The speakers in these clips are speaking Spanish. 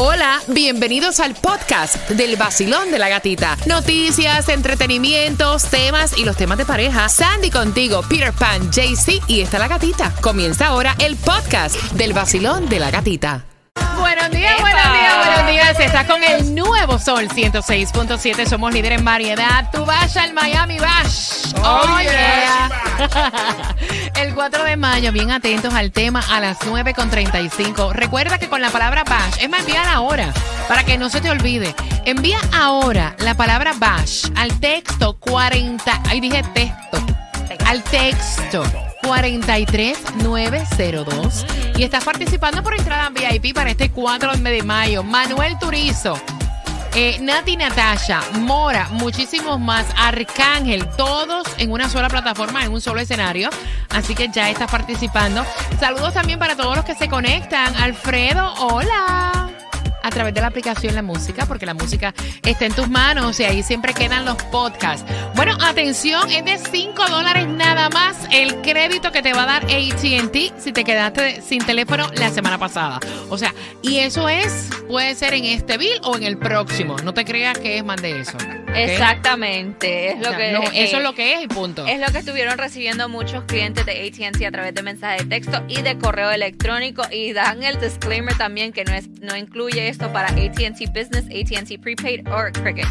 Hola, bienvenidos al podcast del vacilón de la gatita. Noticias, entretenimientos, temas y los temas de pareja. Sandy contigo, Peter Pan, JC y está la gatita. Comienza ahora el podcast del vacilón de la gatita. Buenos días, buenos días, buenos días. Estás con el nuevo Sol 106.7. Somos líder en variedad. Tú vas al Miami Bash. Oh, yeah. El 4 de mayo, bien atentos al tema a las 9.35. Recuerda que con la palabra Bash, es más, envía ahora para que no se te olvide. Envía ahora la palabra Bash al texto 40. Ahí dije texto. Al texto 43902 y estás participando por entrada VIP para este 4 de mayo. Manuel Turizo. Eh, Nati Natasha, Mora, muchísimos más, Arcángel, todos en una sola plataforma, en un solo escenario. Así que ya estás participando. Saludos también para todos los que se conectan. Alfredo, hola a través de la aplicación La Música, porque la música está en tus manos y ahí siempre quedan los podcasts. Bueno, atención, es de 5 dólares nada más el crédito que te va a dar ATT si te quedaste sin teléfono la semana pasada. O sea, y eso es, puede ser en este bill o en el próximo. No te creas que es más de eso. Exactamente, es lo que no, eso es lo que es y punto. Es lo que estuvieron recibiendo muchos clientes de AT&T a través de mensaje de texto y de correo electrónico y dan el disclaimer también que no es no incluye esto para AT&T Business, AT&T Prepaid o Cricket.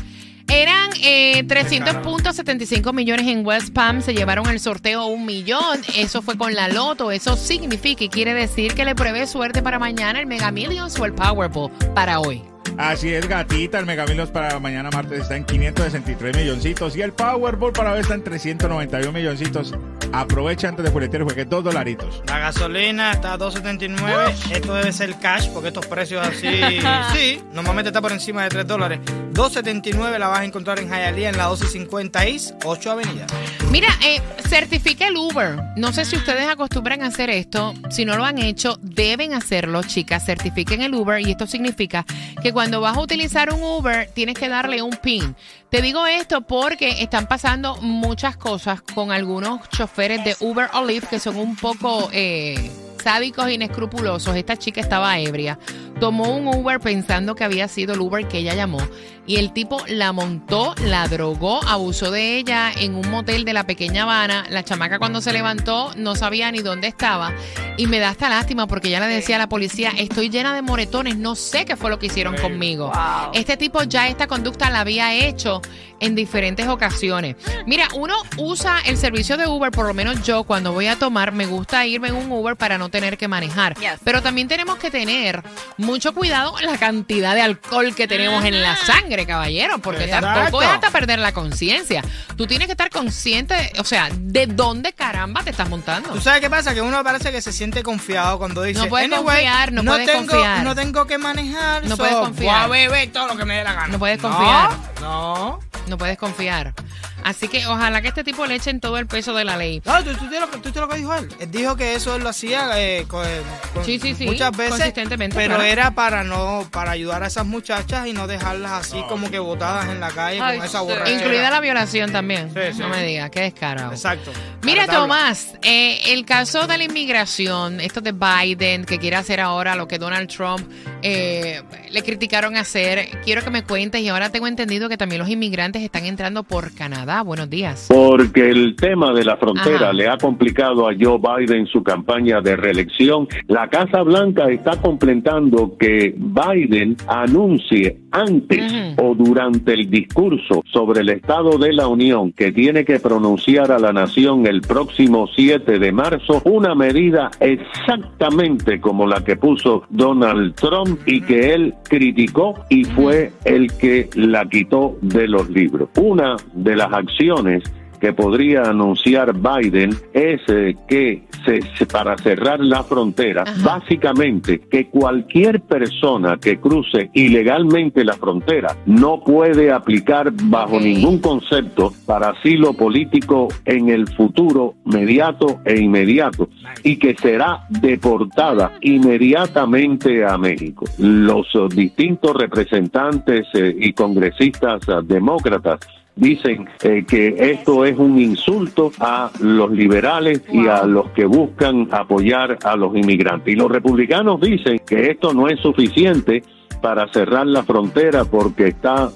Eran eh, 300.75 millones en West Palm, se llevaron el sorteo un millón, eso fue con la loto, eso significa y quiere decir que le pruebe suerte para mañana el Mega Millions o el Powerball para hoy. Así es, gatita. El Mega Millions para mañana martes está en 563 milloncitos y el Powerball para hoy está en 391 milloncitos. Aprovecha antes de boletear juegue dos dolaritos. La gasolina está a 2.79. Esto debe ser cash porque estos precios así, sí, normalmente está por encima de 3 dólares. 2.79 la vas a encontrar en Hialeah en la 1250 East, 8 Avenida. Mira, eh, certifica el Uber. No sé si ustedes acostumbran a hacer esto. Si no lo han hecho, deben hacerlo, chicas. Certifiquen el Uber y esto significa que cuando vas a utilizar un Uber tienes que darle un PIN. Te digo esto porque están pasando muchas cosas con algunos choferes de Uber o Lyft que son un poco eh, sádicos inescrupulosos. Esta chica estaba ebria. Tomó un Uber pensando que había sido el Uber que ella llamó. Y el tipo la montó, la drogó, abusó de ella en un motel de la pequeña Habana. La chamaca cuando se levantó no sabía ni dónde estaba. Y me da hasta lástima porque ya le decía a la policía, estoy llena de moretones, no sé qué fue lo que hicieron conmigo. Este tipo ya esta conducta la había hecho en diferentes ocasiones. Mira, uno usa el servicio de Uber, por lo menos yo cuando voy a tomar, me gusta irme en un Uber para no tener que manejar. Yes. Pero también tenemos que tener mucho cuidado con la cantidad de alcohol que tenemos en la sangre, caballero, porque tampoco es hasta perder la conciencia. Tú tienes que estar consciente, o sea, de dónde caramba te estás montando. ¿Tú sabes qué pasa? Que uno parece que se siente confiado cuando dice, No puedes "Anyway, confiar, no puedes tengo, confiar. No tengo que manejar, No so puedes confiar. voy a beber todo lo que me dé la gana. No puedes confiar. No, No puedes confiar. Así que ojalá que este tipo le echen todo el peso de la ley. no. ¿tú, tú, lo, tú te lo que dijo él. Él dijo que eso él lo hacía eh, con- con- Sí, sí, sí, muchas veces, consistentemente, pero claro. era para no para ayudar a esas muchachas y no dejarlas así como que botadas en la calle Ay, con esa borrachera. Incluida la violación también. Sí, sí. No me digas, qué descarado. Exacto. Mira. Tomás, eh, el caso de la inmigración, esto de Biden, que quiere hacer ahora lo que Donald Trump eh, le criticaron hacer, quiero que me cuentes y ahora tengo entendido que también los inmigrantes están entrando por Canadá. Buenos días. Porque el tema de la frontera Ajá. le ha complicado a Joe Biden su campaña de reelección. La Casa Blanca está completando que Biden anuncie antes Ujú. o durante el discurso sobre el Estado de la Unión que tiene que pronunciar a la nación el próximo 7 de marzo una medida exactamente como la que puso Donald Trump y que él criticó y fue el que la quitó de los libros. Una de las acciones que podría anunciar Biden es eh, que se, se- para cerrar la frontera, Ajá. básicamente que cualquier persona que cruce ilegalmente la frontera no puede aplicar bajo ningún concepto para asilo político en el futuro mediato e inmediato y que será deportada inmediatamente a México. Los distintos representantes eh, y congresistas eh, demócratas dicen eh, que esto es un insulto a los liberales y a los que buscan apoyar a los inmigrantes. Y los republicanos dicen que esto no es suficiente para cerrar la frontera porque está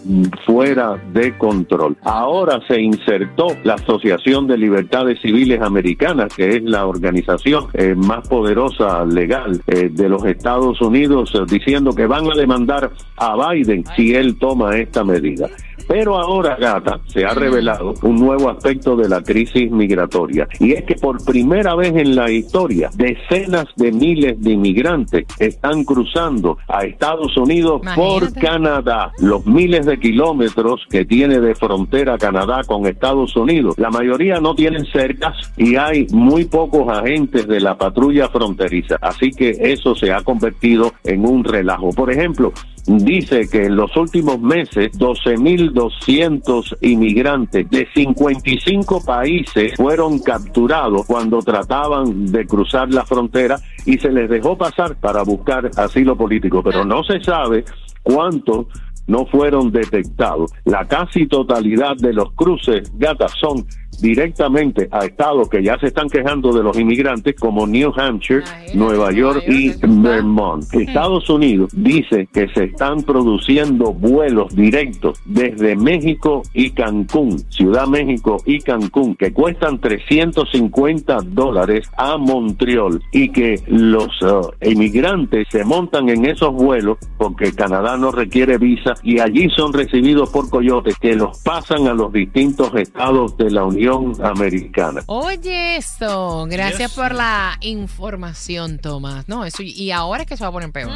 fuera de control. Ahora se insertó la Asociación de Libertades Civiles Americanas, que es la organización eh, más poderosa legal eh, de los Estados Unidos, eh, diciendo que van a demandar a Biden si él toma esta medida. Pero ahora, gata, se ha revelado un nuevo aspecto de la crisis migratoria y es que por primera vez en la historia decenas de miles de inmigrantes están cruzando a Estados Unidos por. Canadá. Los miles de kilómetros que tiene de frontera Canadá con Estados Unidos, la mayoría no tienen cercas y hay muy pocos agentes de la patrulla fronteriza. Así que eso se ha convertido en un relajo. Por ejemplo, dice que en los últimos meses 12.200 inmigrantes de 55 países fueron capturados cuando trataban de cruzar la frontera y se les dejó pasar para buscar asilo político, pero no se sabe cuántos no fueron detectados. La casi totalidad de los cruces gatas son directamente a estados que ya se están quejando de los inmigrantes como New Hampshire, Imagínate, Nueva York y Vermont. Estados Unidos dice que se están produciendo vuelos directos desde México y Cancún, Ciudad México y Cancún, que cuestan 350 dólares a Montreal y que los eh, inmigrantes se montan en esos vuelos porque Canadá no requiere visa y allí son recibidos por coyotes que los pasan a los distintos estados de la Unión Americana. Oye, eso. Gracias Yes. por la información, Tomás. No, eso, y ahora es que se va a poner peor.